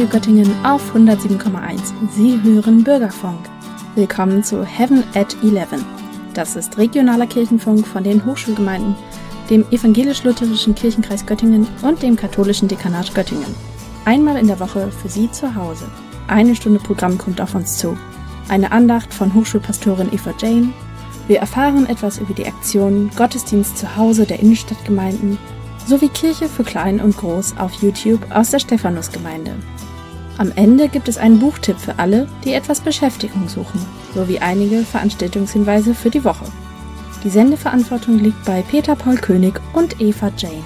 Radio Göttingen auf 107,1. Sie hören Bürgerfunk. Willkommen zu Heaven at 11. Das ist regionaler Kirchenfunk von den Hochschulgemeinden, dem evangelisch-lutherischen Kirchenkreis Göttingen und dem katholischen Dekanat Göttingen. Einmal in der Woche für Sie zu Hause. Eine Stunde Programm kommt auf uns zu. Eine Andacht von Hochschulpastorin Eva Jane. Wir erfahren etwas über die Aktion Gottesdienst zu Hause der Innenstadtgemeinden sowie Kirche für Klein und Groß auf YouTube aus der Stephanusgemeinde. Am Ende gibt es einen Buchtipp für alle, die etwas Beschäftigung suchen, sowie einige Veranstaltungshinweise für die Woche. Die Sendeverantwortung liegt bei Peter Paul König und Eva Jane.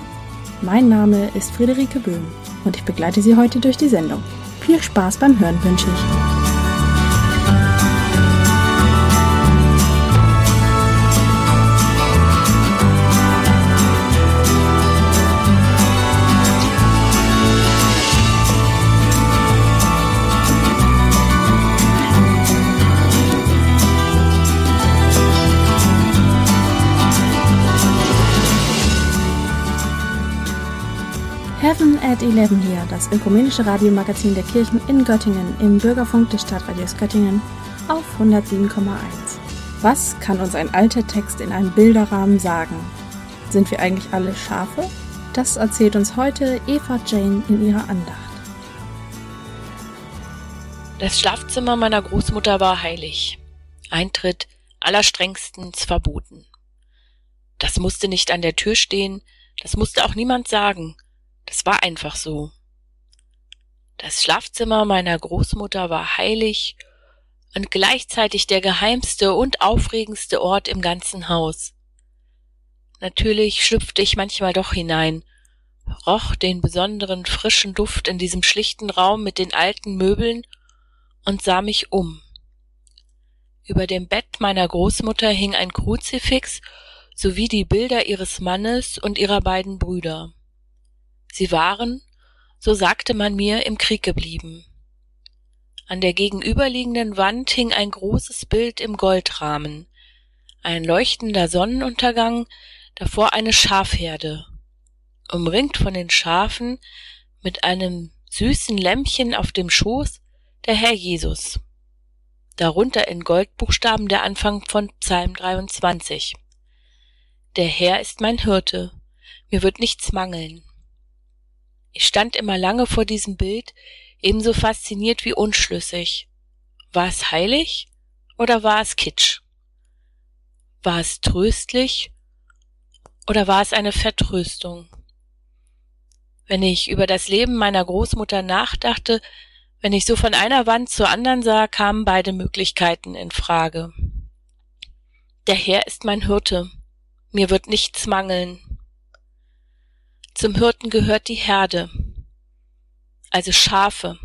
Mein Name ist Friederike Böhm und ich begleite Sie heute durch die Sendung. Viel Spaß beim Hören wünsche ich. At 11 hier, das ökumenische Radiomagazin der Kirchen in Göttingen im Bürgerfunk des Stadtradios Göttingen auf 107,1. Was kann uns ein alter Text in einem Bilderrahmen sagen? Sind wir eigentlich alle Schafe? Das erzählt uns heute Eva Jane in ihrer Andacht. Das Schlafzimmer meiner Großmutter war heilig. Eintritt allerstrengstens verboten. Das musste nicht an der Tür stehen, das musste auch niemand sagen. Das war einfach so. Das Schlafzimmer meiner Großmutter war heilig und gleichzeitig der geheimste und aufregendste Ort im ganzen Haus. Natürlich schlüpfte ich manchmal doch hinein, roch den besonderen frischen Duft in diesem schlichten Raum mit den alten Möbeln und sah mich um. Über dem Bett meiner Großmutter hing ein Kruzifix sowie die Bilder ihres Mannes und ihrer beiden Brüder. Sie waren, so sagte man mir, im Krieg geblieben. An der gegenüberliegenden Wand hing ein großes Bild im Goldrahmen, ein leuchtender Sonnenuntergang, davor eine Schafherde, umringt von den Schafen mit einem süßen Lämmchen auf dem Schoß der Herr Jesus. Darunter in Goldbuchstaben der Anfang von Psalm 23. Der Herr ist mein Hirte, mir wird nichts mangeln. Ich stand immer lange vor diesem Bild, ebenso fasziniert wie unschlüssig. War es heilig oder war es Kitsch? War es tröstlich oder war es eine Vertröstung? Wenn ich über das Leben meiner Großmutter nachdachte, wenn ich so von einer Wand zur anderen sah, kamen beide Möglichkeiten in Frage. Der Herr ist mein Hirte, mir wird nichts mangeln. Zum Hirten gehört die Herde, also Schafe.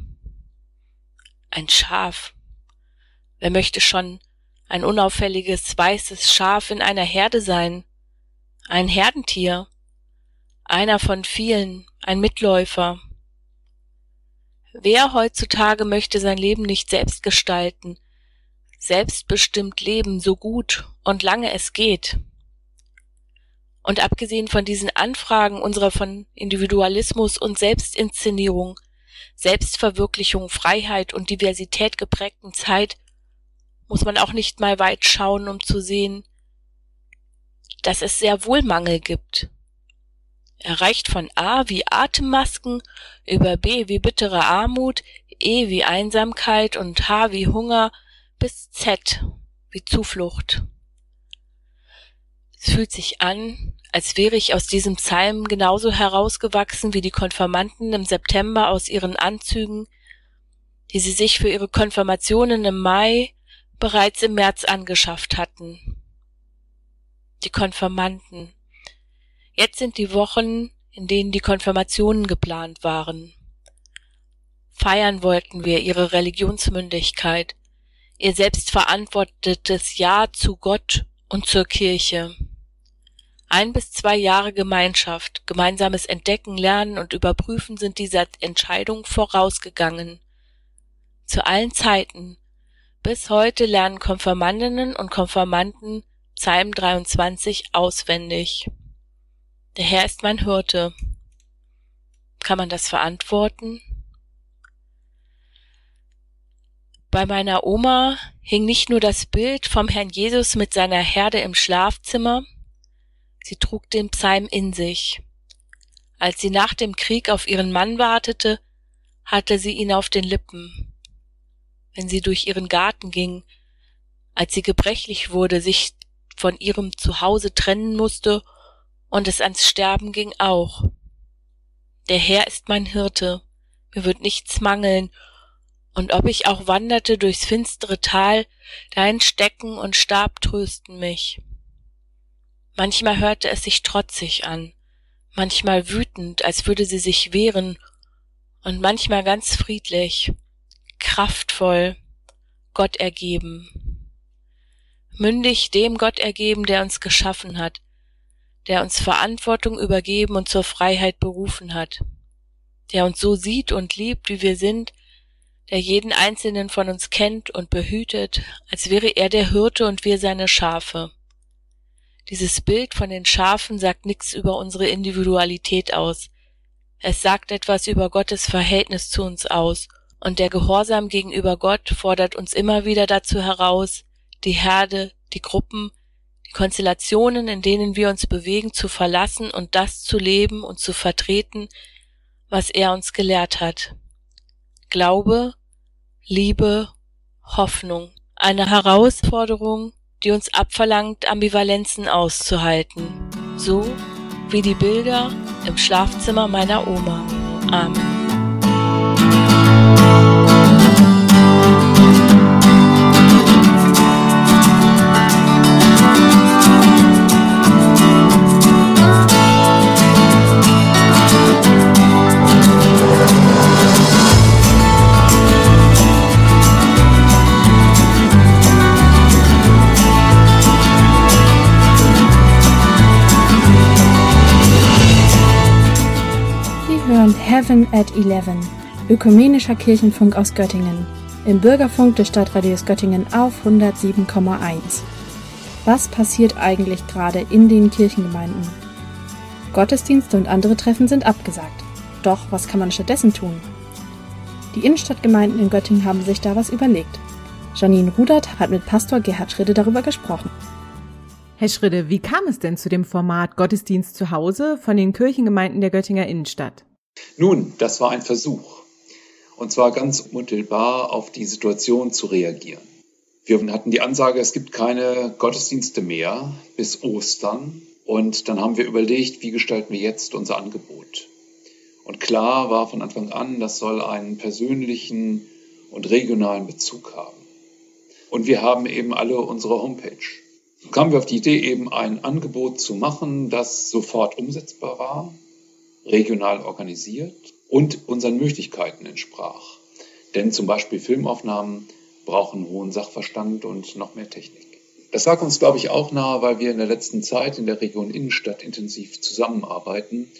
Ein Schaf. Wer möchte schon ein unauffälliges weißes Schaf in einer Herde sein? Ein Herdentier. Einer von vielen, ein Mitläufer. Wer heutzutage möchte sein Leben nicht selbst gestalten, selbstbestimmt leben, so gut und lange es geht? Und abgesehen von diesen Anfragen unserer von Individualismus und Selbstinszenierung, Selbstverwirklichung, Freiheit und Diversität geprägten Zeit muss man auch nicht mal weit schauen, um zu sehen, dass es sehr wohl Mangel gibt. Er reicht von A wie Atemmasken über B wie bittere Armut, E wie Einsamkeit und H wie Hunger bis Z wie Zuflucht. Es fühlt sich an, als wäre ich aus diesem Psalm genauso herausgewachsen wie die Konfirmanden im September aus ihren Anzügen, die sie sich für ihre Konfirmationen im Mai bereits im März angeschafft hatten. Die Konfirmanden. Jetzt sind die Wochen, in denen die Konfirmationen geplant waren. Feiern wollten wir ihre Religionsmündigkeit, ihr selbstverantwortetes Ja zu Gott und zur Kirche. Ein bis zwei Jahre Gemeinschaft, gemeinsames Entdecken, Lernen und Überprüfen sind dieser Entscheidung vorausgegangen. Zu allen Zeiten. Bis heute lernen Konfirmandinnen und Konfirmanden Psalm 23 auswendig. Der Herr ist mein Hirte. Kann man das verantworten? Bei meiner Oma hing nicht nur das Bild vom Herrn Jesus mit seiner Herde im Schlafzimmer, sie trug den Psalm in sich. Als sie nach dem Krieg auf ihren Mann wartete, hatte sie ihn auf den Lippen. Wenn sie durch ihren Garten ging, als sie gebrechlich wurde, sich von ihrem Zuhause trennen musste und es ans Sterben ging auch. Der Herr ist mein Hirte, mir wird nichts mangeln, und ob ich auch wanderte durchs finstere Tal, dein Stecken und Stab trösten mich. Manchmal hörte es sich trotzig an, manchmal wütend, als würde sie sich wehren, und manchmal ganz friedlich, kraftvoll, Gott ergeben. Mündig dem Gott ergeben, der uns geschaffen hat, der uns Verantwortung übergeben und zur Freiheit berufen hat, der uns so sieht und liebt, wie wir sind, der jeden einzelnen von uns kennt und behütet, als wäre er der Hirte und wir seine Schafe. Dieses Bild von den Schafen sagt nichts über unsere Individualität aus. Es sagt etwas über Gottes Verhältnis zu uns aus, und der Gehorsam gegenüber Gott fordert uns immer wieder dazu heraus, die Herde, die Gruppen, die Konstellationen, in denen wir uns bewegen, zu verlassen und das zu leben und zu vertreten, was er uns gelehrt hat. Glaube, Liebe, Hoffnung. Eine Herausforderung, die uns abverlangt, Ambivalenzen auszuhalten. So wie die Bilder im Schlafzimmer meiner Oma. Amen. Heaven at 11, ökumenischer Kirchenfunk aus Göttingen, im Bürgerfunk des Stadtradios Göttingen auf 107,1. Was passiert eigentlich gerade in den Kirchengemeinden? Gottesdienste und andere Treffen sind abgesagt. Doch was kann man stattdessen tun? Die Innenstadtgemeinden in Göttingen haben sich da was überlegt. Janine Rudert hat mit Pastor Gerhard Schridde darüber gesprochen. Herr Schridde, wie kam es denn zu dem Format Gottesdienst zu Hause von den Kirchengemeinden der Göttinger Innenstadt? Nun, das war ein Versuch. Und zwar ganz unmittelbar auf die Situation zu reagieren. Wir hatten die Ansage, es gibt keine Gottesdienste mehr bis Ostern. Und dann haben wir überlegt, wie gestalten wir jetzt unser Angebot. Und klar war von Anfang an, das soll einen persönlichen und regionalen Bezug haben. Und wir haben eben alle unsere Homepage. So kamen wir auf die Idee, eben ein Angebot zu machen, das sofort umsetzbar war, regional organisiert und unseren Möglichkeiten entsprach. Denn zum Beispiel Filmaufnahmen brauchen hohen Sachverstand und noch mehr Technik. Das lag uns, glaube ich, auch nahe, weil wir in der letzten Zeit in der Region Innenstadt intensiv zusammenarbeiten.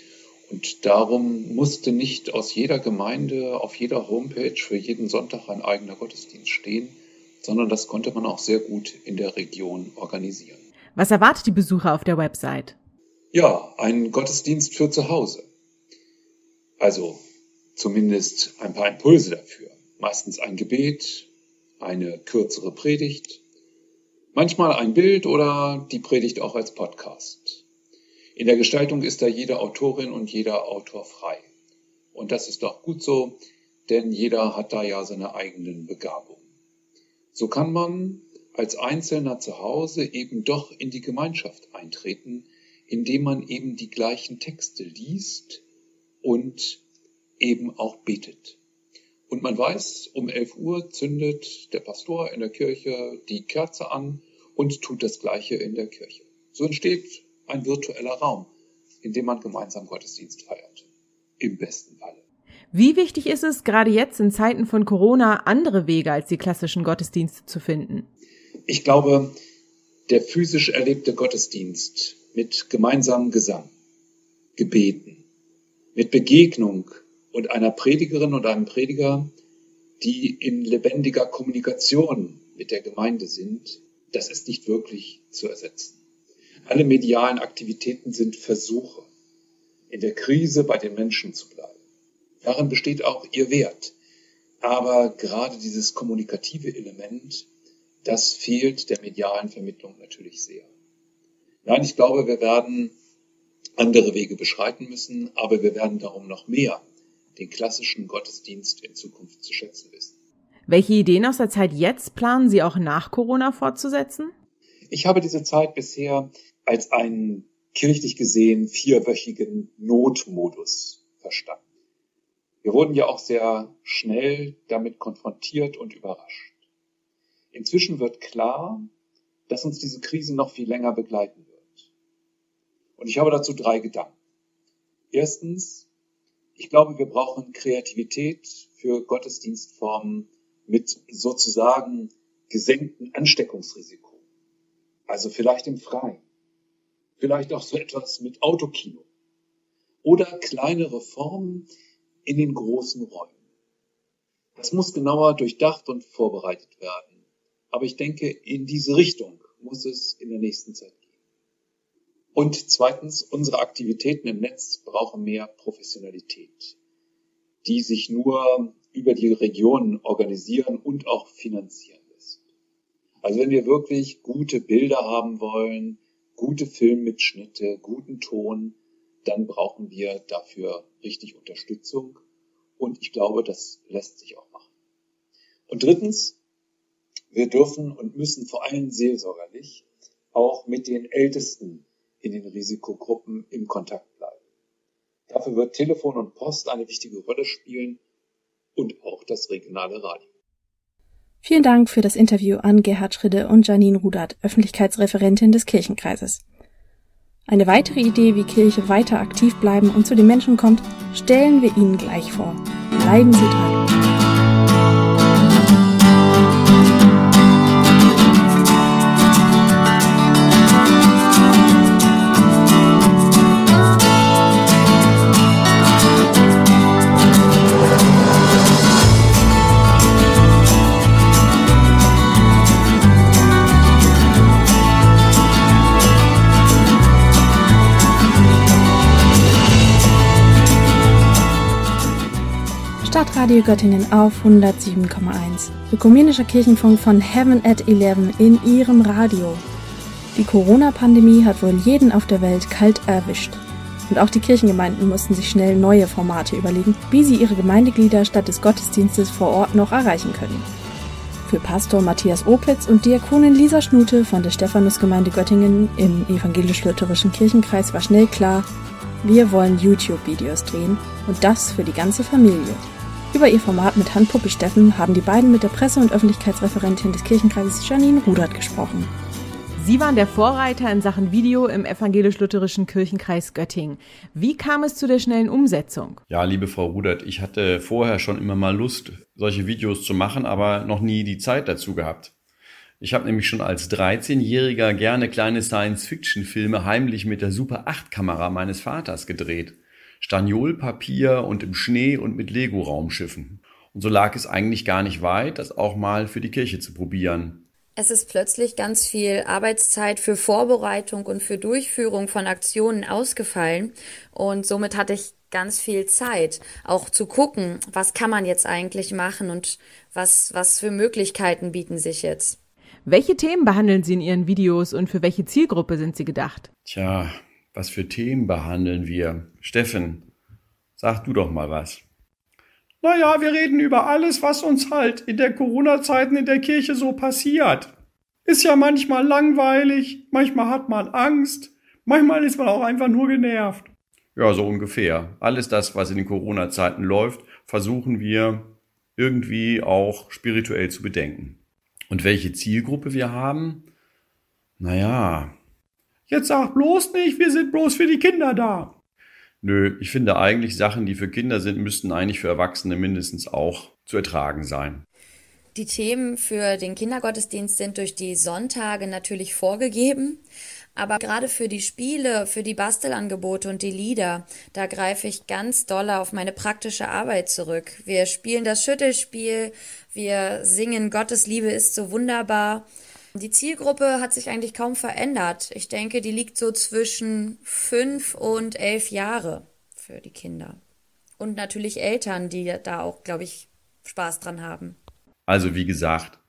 Und darum musste nicht aus jeder Gemeinde auf jeder Homepage für jeden Sonntag ein eigener Gottesdienst stehen, sondern das konnte man auch sehr gut in der Region organisieren. Was erwartet die Besucher auf der Website? Ja, ein Gottesdienst für zu Hause. Also zumindest ein paar Impulse dafür. Meistens ein Gebet, eine kürzere Predigt, manchmal ein Bild oder die Predigt auch als Podcast. In der Gestaltung ist da jede Autorin und jeder Autor frei. Und das ist auch gut so, denn jeder hat da ja seine eigenen Begabungen. So kann man als Einzelner zu Hause eben doch in die Gemeinschaft eintreten, indem man eben die gleichen Texte liest, und eben auch betet. Und man weiß, um 11 Uhr zündet der Pastor in der Kirche die Kerze an und tut das Gleiche in der Kirche. So entsteht ein virtueller Raum, in dem man gemeinsam Gottesdienst feiert. Im besten Falle. Wie wichtig ist es, gerade jetzt in Zeiten von Corona andere Wege als die klassischen Gottesdienste zu finden? Ich glaube, der physisch erlebte Gottesdienst mit gemeinsamem Gesang, Gebeten, mit Begegnung und einer Predigerin und einem Prediger, die in lebendiger Kommunikation mit der Gemeinde sind, das ist nicht wirklich zu ersetzen. Alle medialen Aktivitäten sind Versuche, in der Krise bei den Menschen zu bleiben. Darin besteht auch ihr Wert. Aber gerade dieses kommunikative Element, das fehlt der medialen Vermittlung natürlich sehr. Nein, ich glaube, wir werden andere Wege beschreiten müssen, aber wir werden darum noch mehr den klassischen Gottesdienst in Zukunft zu schätzen wissen. Welche Ideen aus der Zeit jetzt planen Sie auch nach Corona fortzusetzen? Ich habe diese Zeit bisher als einen kirchlich gesehen vierwöchigen Notmodus verstanden. Wir wurden ja auch sehr schnell damit konfrontiert und überrascht. Inzwischen wird klar, dass uns diese Krise noch viel länger begleiten wird. Und ich habe dazu drei Gedanken. Erstens, ich glaube, wir brauchen Kreativität für Gottesdienstformen mit sozusagen gesenktem Ansteckungsrisiko. Also vielleicht im Freien. Vielleicht auch so etwas mit Autokino. Oder kleinere Formen in den großen Räumen. Das muss genauer durchdacht und vorbereitet werden. Aber ich denke, in diese Richtung muss es in der nächsten Zeit und zweitens, unsere Aktivitäten im Netz brauchen mehr Professionalität, die sich nur über die Regionen organisieren und auch finanzieren lässt. Also wenn wir wirklich gute Bilder haben wollen, gute Filmmitschnitte, guten Ton, dann brauchen wir dafür richtig Unterstützung. Und ich glaube, das lässt sich auch machen. Und drittens, wir dürfen und müssen vor allem seelsorgerlich auch mit den Ältesten in den Risikogruppen im Kontakt bleiben. Dafür wird Telefon und Post eine wichtige Rolle spielen und auch das regionale Radio. Vielen Dank für das Interview an Gerhard Schridde und Janine Rudert, Öffentlichkeitsreferentin des Kirchenkreises. Eine weitere Idee, wie Kirche weiter aktiv bleiben und zu den Menschen kommt, stellen wir Ihnen gleich vor. Bleiben Sie dran. Radio Göttingen auf 107,1. Ökumenischer Kirchenfunk von Heaven at 11 in Ihrem Radio. Die Corona-Pandemie hat wohl jeden auf der Welt kalt erwischt. Und auch die Kirchengemeinden mussten sich schnell neue Formate überlegen, wie sie ihre Gemeindeglieder statt des Gottesdienstes vor Ort noch erreichen können. Für Pastor Matthias Opitz und Diakonin Lisa Schnute von der Stephanusgemeinde Göttingen im evangelisch-lutherischen Kirchenkreis war schnell klar, wir wollen YouTube-Videos drehen und das für die ganze Familie. Über ihr Format mit Handpuppe Steffen haben die beiden mit der Presse- und Öffentlichkeitsreferentin des Kirchenkreises Janine Rudert gesprochen. Sie waren der Vorreiter in Sachen Video im evangelisch-lutherischen Kirchenkreis Göttingen. Wie kam es zu der schnellen Umsetzung? Ja, liebe Frau Rudert, ich hatte vorher schon immer mal Lust, solche Videos zu machen, aber noch nie die Zeit dazu gehabt. Ich habe nämlich schon als 13-Jähriger gerne kleine Science-Fiction-Filme heimlich mit der Super 8-Kamera meines Vaters gedreht. Staniolpapier und im Schnee und mit Lego-Raumschiffen. Und so lag es eigentlich gar nicht weit, das auch mal für die Kirche zu probieren. Es ist plötzlich ganz viel Arbeitszeit für Vorbereitung und für Durchführung von Aktionen ausgefallen. Und somit hatte ich ganz viel Zeit, auch zu gucken, was kann man jetzt eigentlich machen und was, was für Möglichkeiten bieten sich jetzt. Welche Themen behandeln Sie in Ihren Videos und für welche Zielgruppe sind sie gedacht? Tja, was für Themen behandeln wir? Steffen, sag du doch mal was. Naja, wir reden über alles, was uns halt in der Corona-Zeiten in der Kirche so passiert. Ist ja manchmal langweilig, manchmal hat man Angst, manchmal ist man auch einfach nur genervt. Ja, so ungefähr. Alles das, was in den Corona-Zeiten läuft, versuchen wir irgendwie auch spirituell zu bedenken. Und welche Zielgruppe wir haben? Naja, Jetzt sag bloß nicht, wir sind bloß für die Kinder da. Nö, ich finde eigentlich Sachen, die für Kinder sind, müssten eigentlich für Erwachsene mindestens auch zu ertragen sein. Die Themen für den Kindergottesdienst sind durch die Sonntage natürlich vorgegeben. Aber gerade für die Spiele, für die Bastelangebote und die Lieder, da greife ich ganz doll auf meine praktische Arbeit zurück. Wir spielen das Schüttelspiel, wir singen Gottes Liebe ist so wunderbar. Die Zielgruppe hat sich eigentlich kaum verändert. Ich denke, die liegt so zwischen fünf und elf Jahre für die Kinder. Und natürlich Eltern, die da auch, glaube ich, Spaß dran haben. Also wie gesagt,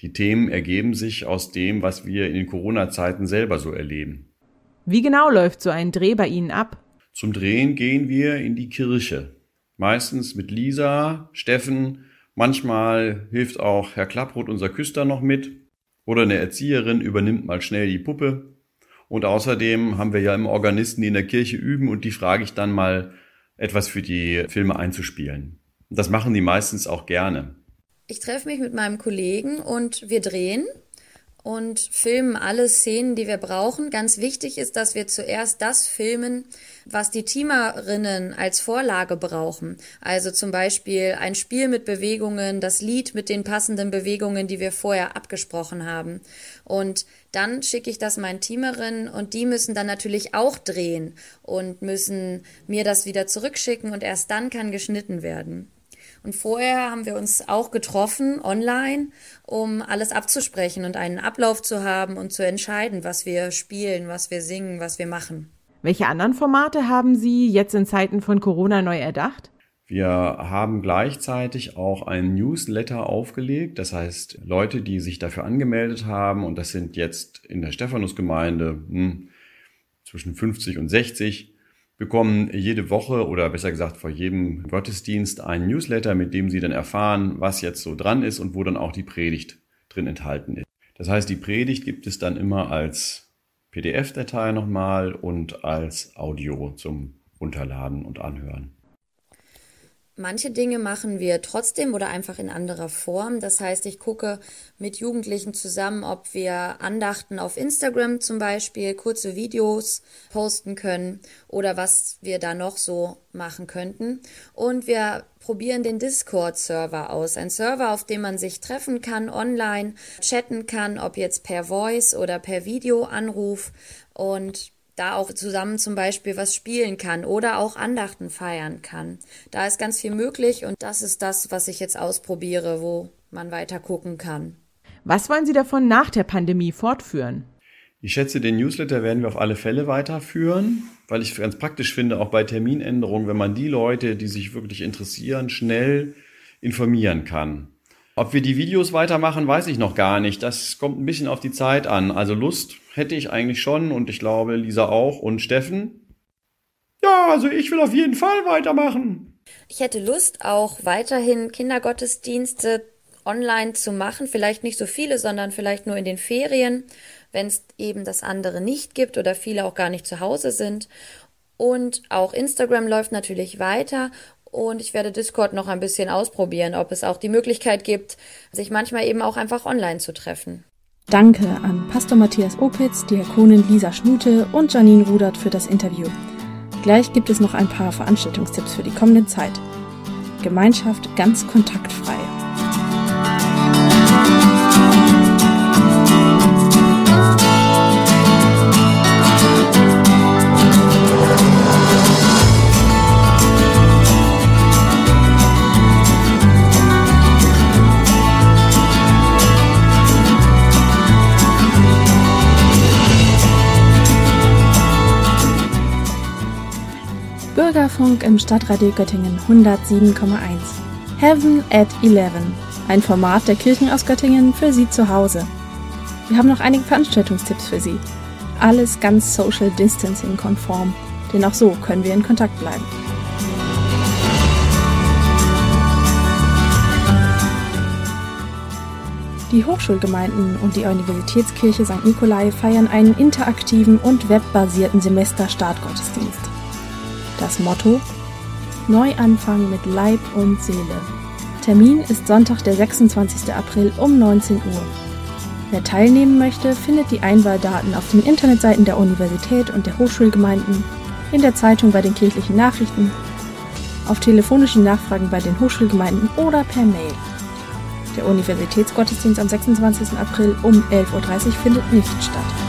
die Themen ergeben sich aus dem, was wir in den Corona-Zeiten selber so erleben. Wie genau läuft so ein Dreh bei Ihnen ab? Zum Drehen gehen wir in die Kirche. Meistens mit Lisa, Steffen, manchmal hilft auch Herr Klapproth, unser Küster, noch mit. Oder eine Erzieherin übernimmt mal schnell die Puppe. Und außerdem haben wir ja immer Organisten, die in der Kirche üben und die frage ich dann mal, etwas für die Filme einzuspielen. Das machen die meistens auch gerne. Ich treffe mich mit meinem Kollegen und wir drehen und filmen alle Szenen, die wir brauchen. Ganz wichtig ist, dass wir zuerst das filmen, was die Teamerinnen als Vorlage brauchen. Also zum Beispiel ein Spiel mit Bewegungen, das Lied mit den passenden Bewegungen, die wir vorher abgesprochen haben. Und dann schicke ich das meinen Teamerinnen und die müssen dann natürlich auch drehen und müssen mir das wieder zurückschicken und erst dann kann geschnitten werden. Und vorher haben wir uns auch getroffen online, um alles abzusprechen und einen Ablauf zu haben und zu entscheiden, was wir spielen, was wir singen, was wir machen. Welche anderen Formate haben Sie jetzt in Zeiten von Corona neu erdacht? Wir haben gleichzeitig auch einen Newsletter aufgelegt. Das heißt, Leute, die sich dafür angemeldet haben, und das sind jetzt in der Stephanusgemeinde hm, zwischen 50 und 60, bekommen jede Woche oder besser gesagt vor jedem Gottesdienst einen Newsletter, mit dem sie dann erfahren, was jetzt so dran ist und wo dann auch die Predigt drin enthalten ist. Das heißt, die Predigt gibt es dann immer als PDF-Datei nochmal und als Audio zum Runterladen und Anhören. Manche Dinge machen wir trotzdem oder einfach in anderer Form. Das heißt, ich gucke mit Jugendlichen zusammen, ob wir Andachten auf Instagram zum Beispiel, kurze Videos posten können oder was wir da noch so machen könnten. Und wir probieren den Discord-Server aus. Ein Server, auf dem man sich treffen kann, online chatten kann, ob jetzt per Voice oder per Videoanruf. Und da auch zusammen zum Beispiel was spielen kann oder auch Andachten feiern kann. Da ist ganz viel möglich und das ist das, was ich jetzt ausprobiere, wo man weiter gucken kann. Was wollen Sie davon nach der Pandemie fortführen? Ich schätze, den Newsletter werden wir auf alle Fälle weiterführen, weil ich ganz praktisch finde, auch bei Terminänderungen, wenn man die Leute, die sich wirklich interessieren, schnell informieren kann. Ob wir die Videos weitermachen, weiß ich noch gar nicht. Das kommt ein bisschen auf die Zeit an. Also Lust hätte ich eigentlich schon und ich glaube Lisa auch und Steffen. Ja, also ich will auf jeden Fall weitermachen. Ich hätte Lust auch weiterhin Kindergottesdienste online zu machen. Vielleicht nicht so viele, sondern vielleicht nur in den Ferien, wenn es eben das andere nicht gibt oder viele auch gar nicht zu Hause sind. Und auch Instagram läuft natürlich weiter und ich werde Discord noch ein bisschen ausprobieren, ob es auch die Möglichkeit gibt, sich manchmal eben auch einfach online zu treffen. Danke an Pastor Matthias Opitz, Diakonin Lisa Schnute und Janine Rudert für das Interview. Gleich gibt es noch ein paar Veranstaltungstipps für die kommende Zeit. Gemeinschaft ganz kontaktfrei. Bürgerfunk im Stadtradio Göttingen 107,1. Heaven at 11. Ein Format der Kirchen aus Göttingen für Sie zu Hause. Wir haben noch einige Veranstaltungstipps für Sie. Alles ganz Social Distancing konform, denn auch so können wir in Kontakt bleiben. Die Hochschulgemeinden und die Universitätskirche St. Nikolai feiern einen interaktiven und webbasierten Semesterstartgottesdienst. Das Motto Neuanfang mit Leib und Seele. Termin ist Sonntag, der 26. April um 19 Uhr. Wer teilnehmen möchte, findet die Einwahldaten auf den Internetseiten der Universität und der Hochschulgemeinden, in der Zeitung bei den kirchlichen Nachrichten, auf telefonischen Nachfragen bei den Hochschulgemeinden oder per Mail. Der Universitätsgottesdienst am 26. April um 11.30 Uhr findet nicht statt.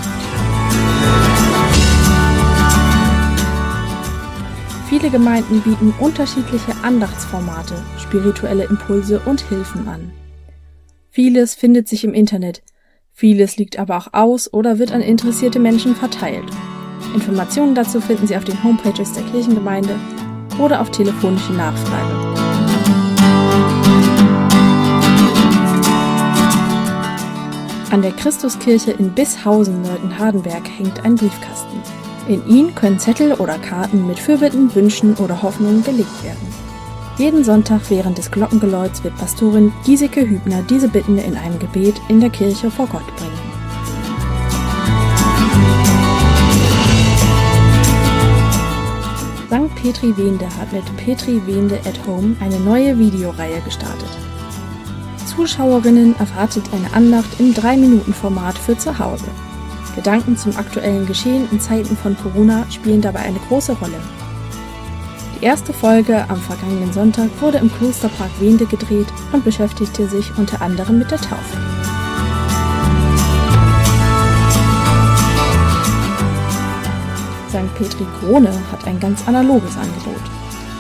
Viele Gemeinden bieten unterschiedliche Andachtsformate, spirituelle Impulse und Hilfen an. Vieles findet sich im Internet, vieles liegt aber auch aus oder wird an interessierte Menschen verteilt. Informationen dazu finden Sie auf den Homepages der Kirchengemeinde oder auf telefonische Nachfrage. An der Christuskirche in Bishausen, Neutenhardenberg, hängt ein Briefkasten. In ihn können Zettel oder Karten mit Fürbitten, Wünschen oder Hoffnungen gelegt werden. Jeden Sonntag während des Glockengeläuts wird Pastorin Giesecke Hübner diese Bitten in einem Gebet in der Kirche vor Gott bringen. St. Petri Wende hat mit Petri Wende at Home eine neue Videoreihe gestartet. Zuschauerinnen erwartet eine Andacht im 3-Minuten-Format für zu Hause. Gedanken zum aktuellen Geschehen in Zeiten von Corona spielen dabei eine große Rolle. Die erste Folge am vergangenen Sonntag wurde im Klosterpark Wende gedreht und beschäftigte sich unter anderem mit der Taufe. St. Petri Krone hat ein ganz analoges Angebot.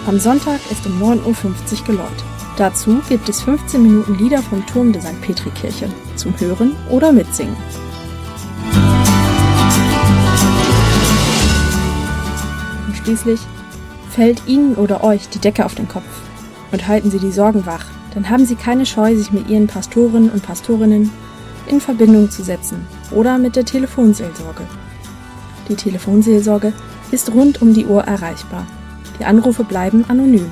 Am Sonntag ist um 9.50 Uhr geläut. Dazu gibt es 15 Minuten Lieder vom Turm der St. Petri-Kirche zum Hören oder Mitsingen. Schließlich fällt Ihnen oder euch die Decke auf den Kopf und halten Sie die Sorgen wach, dann haben Sie keine Scheu, sich mit Ihren Pastoren und Pastorinnen in Verbindung zu setzen oder mit der Telefonseelsorge. Die Telefonseelsorge ist rund um die Uhr erreichbar. Die Anrufe bleiben anonym.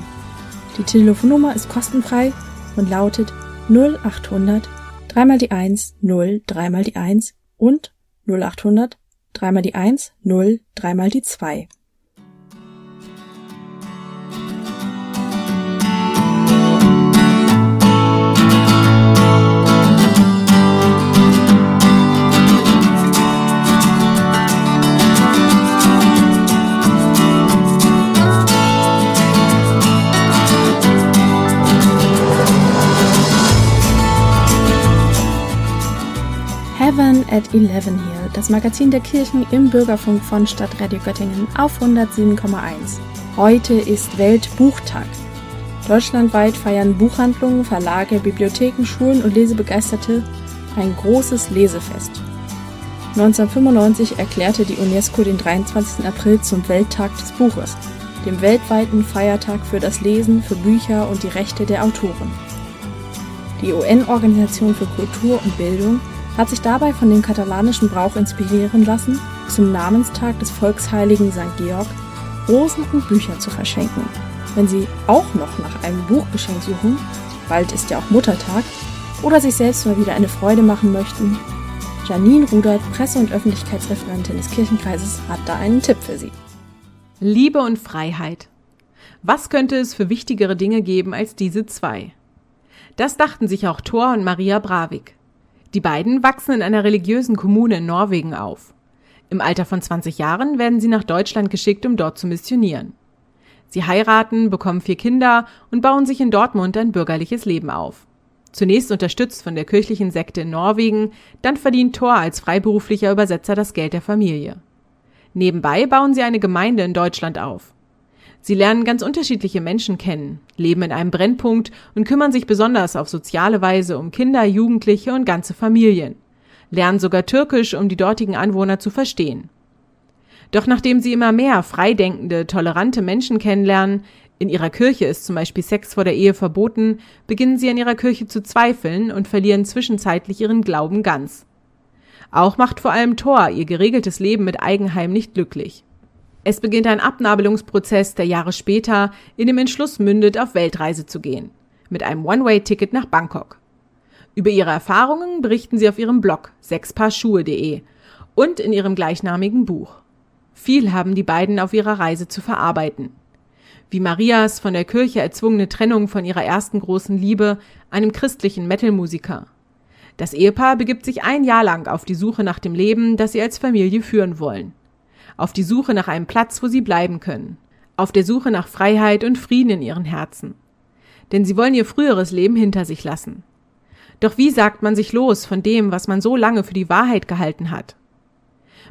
Die Telefonnummer ist kostenfrei und lautet 0800 3 mal die 1 0 3 mal die 1 und 0800 3 mal die 1 0 3 mal die 2. 11 hier, das Magazin der Kirchen im Bürgerfunk von Stadtradio Göttingen auf 107,1. Heute ist Weltbuchtag. Deutschlandweit feiern Buchhandlungen, Verlage, Bibliotheken, Schulen und Lesebegeisterte ein großes Lesefest. 1995 erklärte die UNESCO den 23. April zum Welttag des Buches, dem weltweiten Feiertag für das Lesen, für Bücher und die Rechte der Autoren. Die UN-Organisation für Kultur und Bildung hat sich dabei von dem katalanischen Brauch inspirieren lassen, zum Namenstag des Volksheiligen St. Georg Rosen und Bücher zu verschenken. Wenn Sie auch noch nach einem Buchgeschenk suchen, bald ist ja auch Muttertag, oder sich selbst mal wieder eine Freude machen möchten, Janine Rudert, Presse- und Öffentlichkeitsreferentin des Kirchenkreises, hat da einen Tipp für Sie. Liebe und Freiheit. Was könnte es für wichtigere Dinge geben als diese zwei? Das dachten sich auch Thor und Maria Bravik. Die beiden wachsen in einer religiösen Kommune in Norwegen auf. Im Alter von 20 Jahren werden sie nach Deutschland geschickt, um dort zu missionieren. Sie heiraten, bekommen vier Kinder und bauen sich in Dortmund ein bürgerliches Leben auf. Zunächst unterstützt von der kirchlichen Sekte in Norwegen, dann verdient Thor als freiberuflicher Übersetzer das Geld der Familie. Nebenbei bauen sie eine Gemeinde in Deutschland auf. Sie lernen ganz unterschiedliche Menschen kennen, leben in einem Brennpunkt und kümmern sich besonders auf soziale Weise um Kinder, Jugendliche und ganze Familien, lernen sogar Türkisch, um die dortigen Anwohner zu verstehen. Doch nachdem sie immer mehr freidenkende, tolerante Menschen kennenlernen, in ihrer Kirche ist zum Beispiel Sex vor der Ehe verboten, beginnen sie an ihrer Kirche zu zweifeln und verlieren zwischenzeitlich ihren Glauben ganz. Auch macht vor allem Thor ihr geregeltes Leben mit Eigenheim nicht glücklich. Es beginnt ein Abnabelungsprozess, der Jahre später in dem Entschluss mündet, auf Weltreise zu gehen. Mit einem One-Way-Ticket nach Bangkok. Über ihre Erfahrungen berichten sie auf ihrem Blog sechspaarschuhe.de und in ihrem gleichnamigen Buch. Viel haben die beiden auf ihrer Reise zu verarbeiten. Wie Marias von der Kirche erzwungene Trennung von ihrer ersten großen Liebe, einem christlichen Metalmusiker. Das Ehepaar begibt sich ein Jahr lang auf die Suche nach dem Leben, das sie als Familie führen wollen auf die Suche nach einem Platz, wo sie bleiben können, auf der Suche nach Freiheit und Frieden in ihren Herzen. Denn sie wollen ihr früheres Leben hinter sich lassen. Doch wie sagt man sich los von dem, was man so lange für die Wahrheit gehalten hat?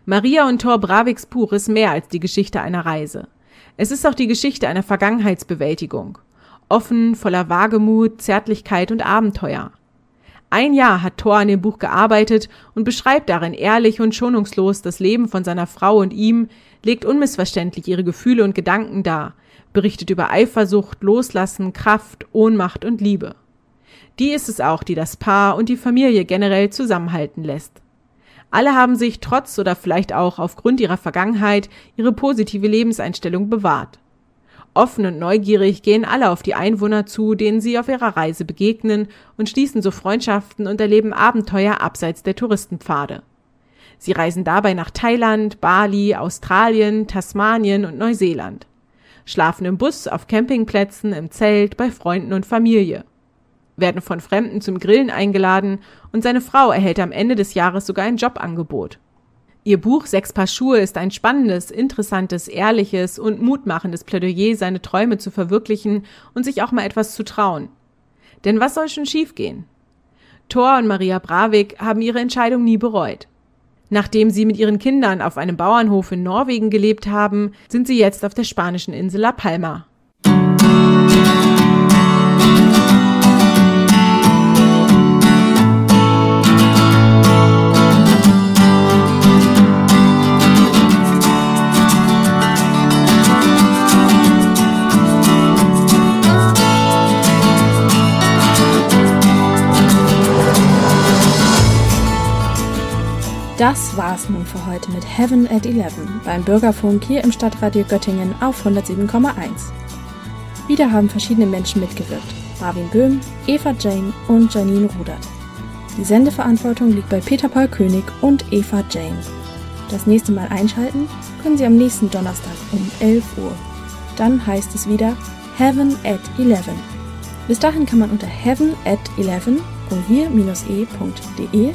Maria und Thor Braviks Buch ist mehr als die Geschichte einer Reise. Es ist auch die Geschichte einer Vergangenheitsbewältigung. Offen, voller Wagemut, Zärtlichkeit und Abenteuer. Ein Jahr hat Thor an dem Buch gearbeitet und beschreibt darin ehrlich und schonungslos das Leben von seiner Frau und ihm, legt unmissverständlich ihre Gefühle und Gedanken dar, berichtet über Eifersucht, Loslassen, Kraft, Ohnmacht und Liebe. Die ist es auch, die das Paar und die Familie generell zusammenhalten lässt. Alle haben sich trotz oder vielleicht auch aufgrund ihrer Vergangenheit ihre positive Lebenseinstellung bewahrt. Offen und neugierig gehen alle auf die Einwohner zu, denen sie auf ihrer Reise begegnen und schließen so Freundschaften und erleben Abenteuer abseits der Touristenpfade. Sie reisen dabei nach Thailand, Bali, Australien, Tasmanien und Neuseeland. Schlafen im Bus, auf Campingplätzen, im Zelt, bei Freunden und Familie. Werden von Fremden zum Grillen eingeladen und seine Frau erhält am Ende des Jahres sogar ein Jobangebot. Ihr Buch Sechs Paar Schuhe ist ein spannendes, interessantes, ehrliches und mutmachendes Plädoyer, seine Träume zu verwirklichen und sich auch mal etwas zu trauen. Denn was soll schon schiefgehen? Thor und Maria Bravik haben ihre Entscheidung nie bereut. Nachdem sie mit ihren Kindern auf einem Bauernhof in Norwegen gelebt haben, sind sie jetzt auf der spanischen Insel La Palma. Das war's nun für heute mit Heaven at 11 beim Bürgerfunk hier im Stadtradio Göttingen auf 107,1. Wieder haben verschiedene Menschen mitgewirkt. Marvin Böhm, Eva Jane und Janine Rudert. Die Sendeverantwortung liegt bei Peter Paul König und Eva Jane. Das nächste Mal einschalten können Sie am nächsten Donnerstag um 11 Uhr. Dann heißt es wieder Heaven at 11. Bis dahin kann man unter heaven at 11.wir-e.de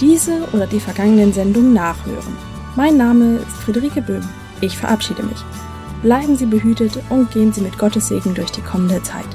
diese oder die vergangenen Sendungen nachhören. Mein Name ist Friederike Böhm. Ich verabschiede mich. Bleiben Sie behütet und gehen Sie mit Gottes Segen durch die kommende Zeit.